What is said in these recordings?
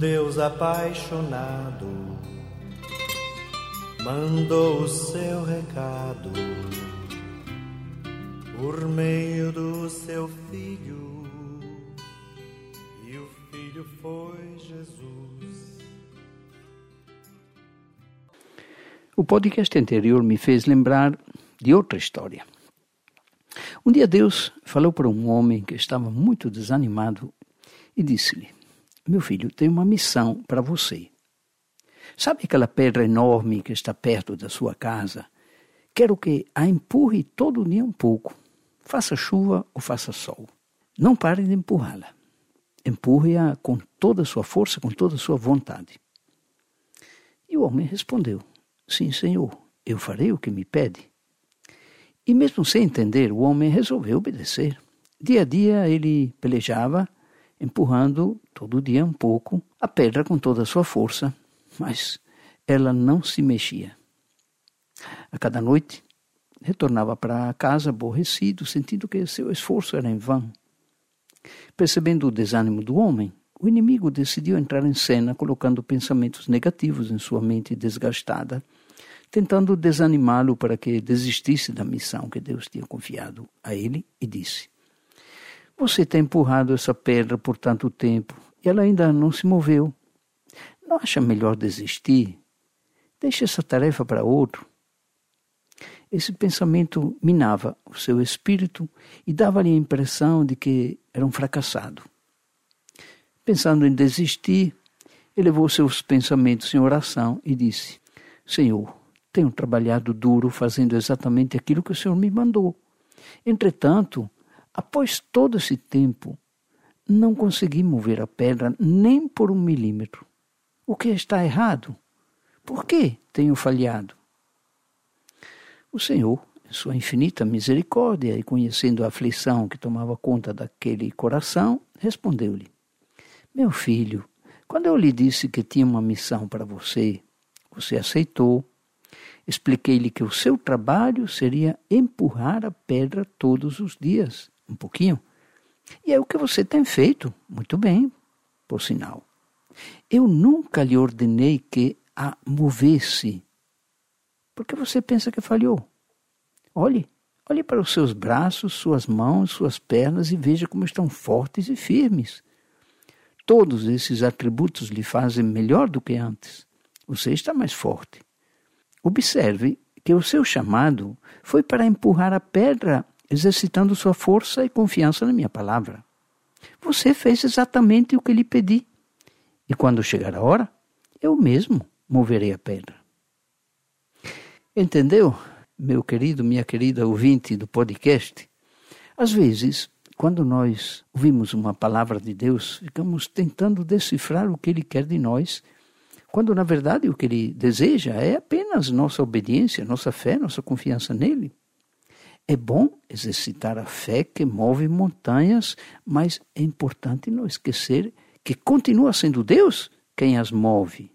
Deus apaixonado mandou o seu recado por meio do seu filho, e o filho foi Jesus. O podcast anterior me fez lembrar de outra história. Um dia Deus falou para um homem que estava muito desanimado e disse-lhe: Meu filho, tenho uma missão para você. Sabe aquela pedra enorme que está perto da sua casa? Quero que a empurre todo dia um pouco, faça chuva ou faça sol. Não pare de empurrá-la. Empurre-a com toda a sua força, com toda a sua vontade. E o homem respondeu: Sim, senhor, eu farei o que me pede. E mesmo sem entender, o homem resolveu obedecer. Dia a dia ele pelejava, empurrando todo dia um pouco a pedra com toda a sua força, mas ela não se mexia. A cada noite, retornava para casa aborrecido, sentindo que seu esforço era em vão. Percebendo o desânimo do homem, o inimigo decidiu entrar em cena, colocando pensamentos negativos em sua mente desgastada, tentando desanimá-lo para que desistisse da missão que Deus tinha confiado a ele e disse: Você tem empurrado essa pedra por tanto tempo e ela ainda não se moveu. Não acha melhor desistir? Deixe essa tarefa para outro. Esse pensamento minava o seu espírito e dava-lhe a impressão de que era um fracassado. Pensando em desistir, elevou seus pensamentos em oração e disse: Senhor, tenho trabalhado duro fazendo exatamente aquilo que o Senhor me mandou. Entretanto, após todo esse tempo, não consegui mover a pedra nem por um milímetro. O que está errado? Por que tenho falhado? O Senhor, em sua infinita misericórdia e conhecendo a aflição que tomava conta daquele coração, respondeu-lhe: Meu filho, quando eu lhe disse que tinha uma missão para você, você aceitou. Expliquei-lhe que o seu trabalho seria empurrar a pedra todos os dias, um pouquinho. E é o que você tem feito, muito bem, por sinal. Eu nunca lhe ordenei que a movesse. Porque você pensa que falhou. Olhe, olhe para os seus braços, suas mãos, suas pernas e veja como estão fortes e firmes. Todos esses atributos lhe fazem melhor do que antes. Você está mais forte. Observe que o seu chamado foi para empurrar a pedra, exercitando sua força e confiança na minha palavra. Você fez exatamente o que lhe pedi. E quando chegar a hora, eu mesmo moverei a pedra. Entendeu, meu querido, minha querida ouvinte do podcast? Às vezes, quando nós ouvimos uma palavra de Deus, ficamos tentando decifrar o que Ele quer de nós, quando na verdade o que Ele deseja é apenas nossa obediência, nossa fé, nossa confiança nele. É bom exercitar a fé que move montanhas, mas é importante não esquecer que continua sendo Deus quem as move.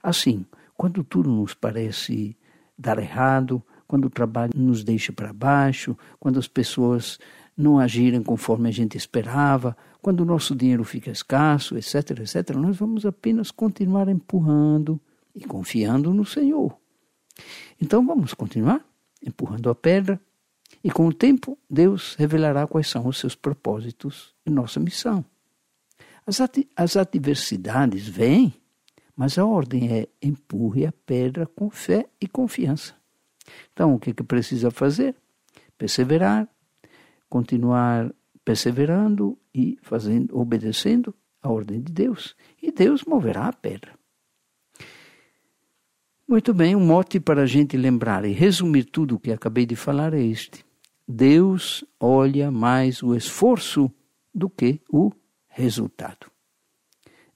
Assim, quando tudo nos parece dar errado, quando o trabalho nos deixa para baixo, quando as pessoas não agirem conforme a gente esperava, quando o nosso dinheiro fica escasso, etc, etc, nós vamos apenas continuar empurrando e confiando no Senhor. Então vamos continuar empurrando a pedra e com o tempo Deus revelará quais são os seus propósitos e nossa missão. As, as adversidades vêm, mas a ordem é empurre a pedra com fé e confiança. Então, o que, é que precisa fazer? Perseverar, continuar perseverando e fazendo, obedecendo a ordem de Deus. E Deus moverá a pedra. Muito bem, um mote para a gente lembrar e resumir tudo o que acabei de falar é este. Deus olha mais o esforço do que o resultado.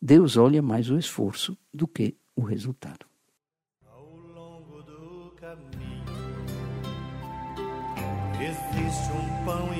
Deus olha mais o esforço do que o resultado. Ao longo do caminho existe um pão e